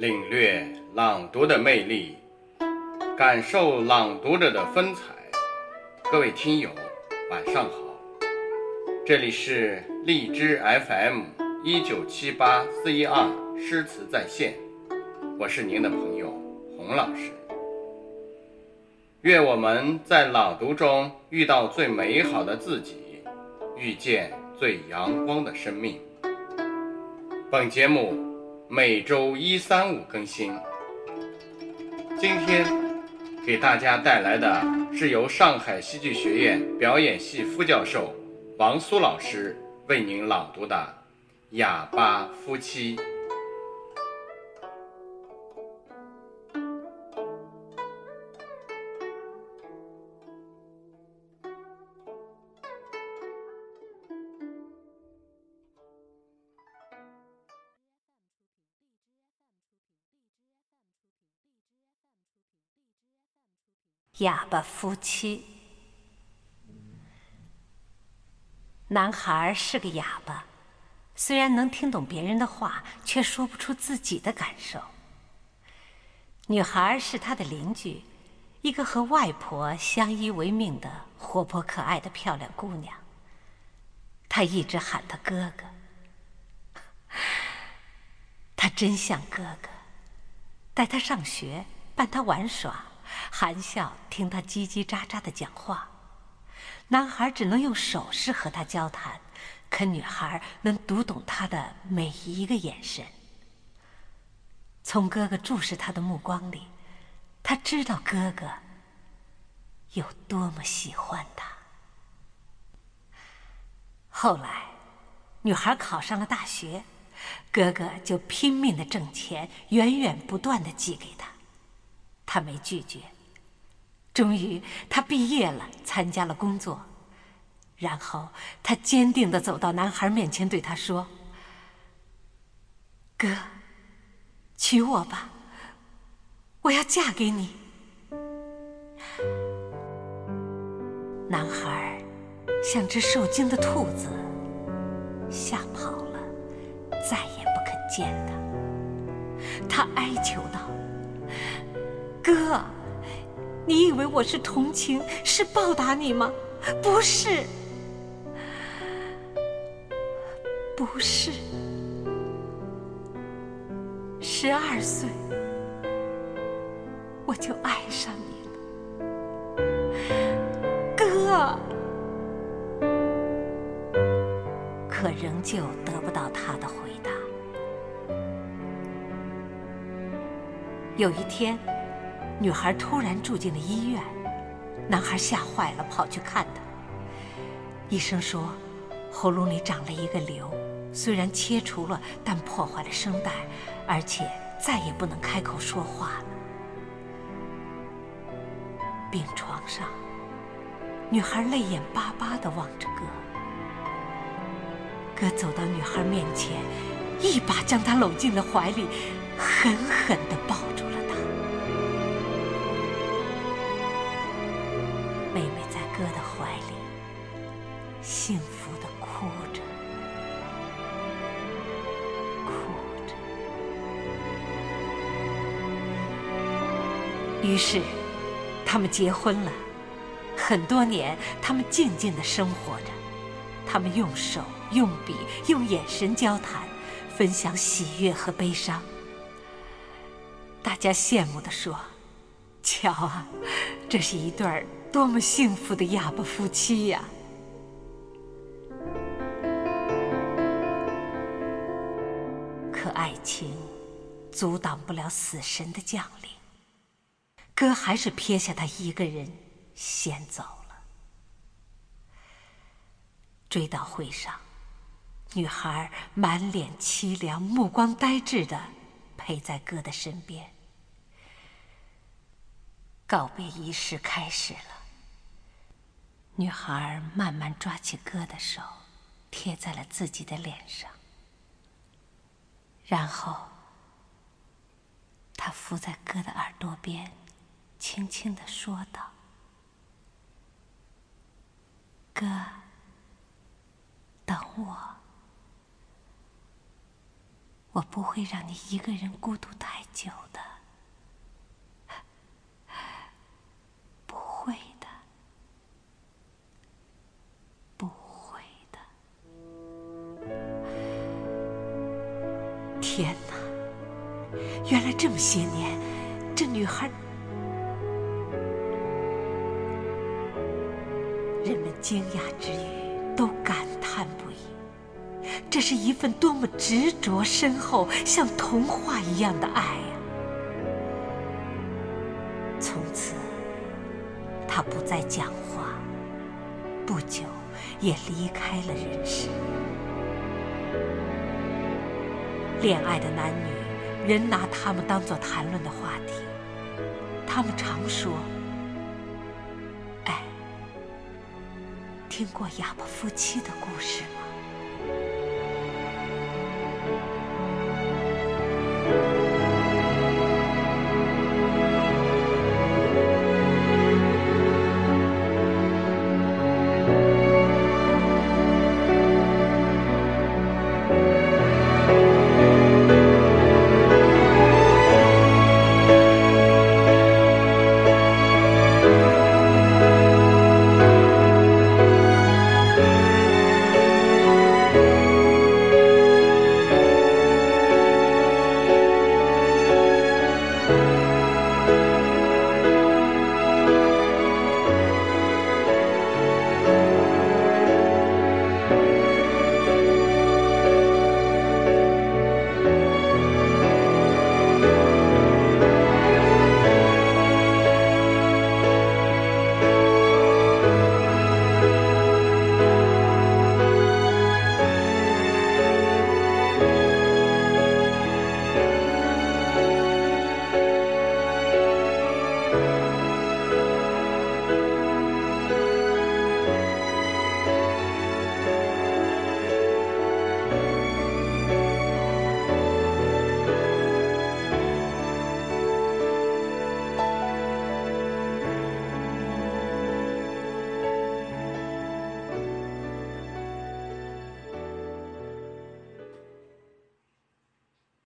领略朗读的魅力，感受朗读者的风采。各位听友，晚上好，这里是荔枝 FM 一九七八四一二诗词在线，我是您的朋友洪老师。愿我们在朗读中遇到最美好的自己，遇见最阳光的生命。本节目。每周一、三、五更新。今天给大家带来的是由上海戏剧学院表演系副教授王苏老师为您朗读的《哑巴夫妻》。哑巴夫妻，男孩是个哑巴，虽然能听懂别人的话，却说不出自己的感受。女孩是他的邻居，一个和外婆相依为命的活泼可爱的漂亮姑娘。他一直喊她哥哥，他真像哥哥，带她上学，伴她玩耍。含笑听他叽叽喳喳的讲话，男孩只能用手势和他交谈，可女孩能读懂他的每一个眼神。从哥哥注视他的目光里，他知道哥哥有多么喜欢他。后来，女孩考上了大学，哥哥就拼命的挣钱，源源不断的寄给他。他没拒绝。终于，他毕业了，参加了工作。然后，他坚定的走到男孩面前，对他说：“哥，娶我吧，我要嫁给你。”男孩像只受惊的兔子，吓跑了，再也不肯见他。他哀求道。哥，你以为我是同情，是报答你吗？不是，不是。十二岁，我就爱上你了，哥。可仍旧得不到他的回答。有一天。女孩突然住进了医院，男孩吓坏了，跑去看她。医生说，喉咙里长了一个瘤，虽然切除了，但破坏了声带，而且再也不能开口说话了。病床上，女孩泪眼巴巴地望着哥。哥走到女孩面前，一把将她搂进了怀里，狠狠地抱住了她。哥的怀里，幸福的哭着，哭着。于是，他们结婚了。很多年，他们静静的生活着。他们用手、用笔、用眼神交谈，分享喜悦和悲伤。大家羡慕的说：“瞧啊，这是一对。”多么幸福的哑巴夫妻呀！可爱情阻挡不了死神的降临，哥还是撇下他一个人先走了。追悼会上，女孩满脸凄凉，目光呆滞的陪在哥的身边。告别仪式开始了。女孩慢慢抓起哥的手，贴在了自己的脸上，然后，她伏在哥的耳朵边，轻轻的说道：“哥，等我，我不会让你一个人孤独太久的，天哪！原来这么些年，这女孩……人们惊讶之余，都感叹不已。这是一份多么执着、深厚，像童话一样的爱呀！从此，他不再讲话，不久也离开了人世。恋爱的男女，人拿他们当作谈论的话题。他们常说：“哎，听过哑巴夫妻的故事吗？”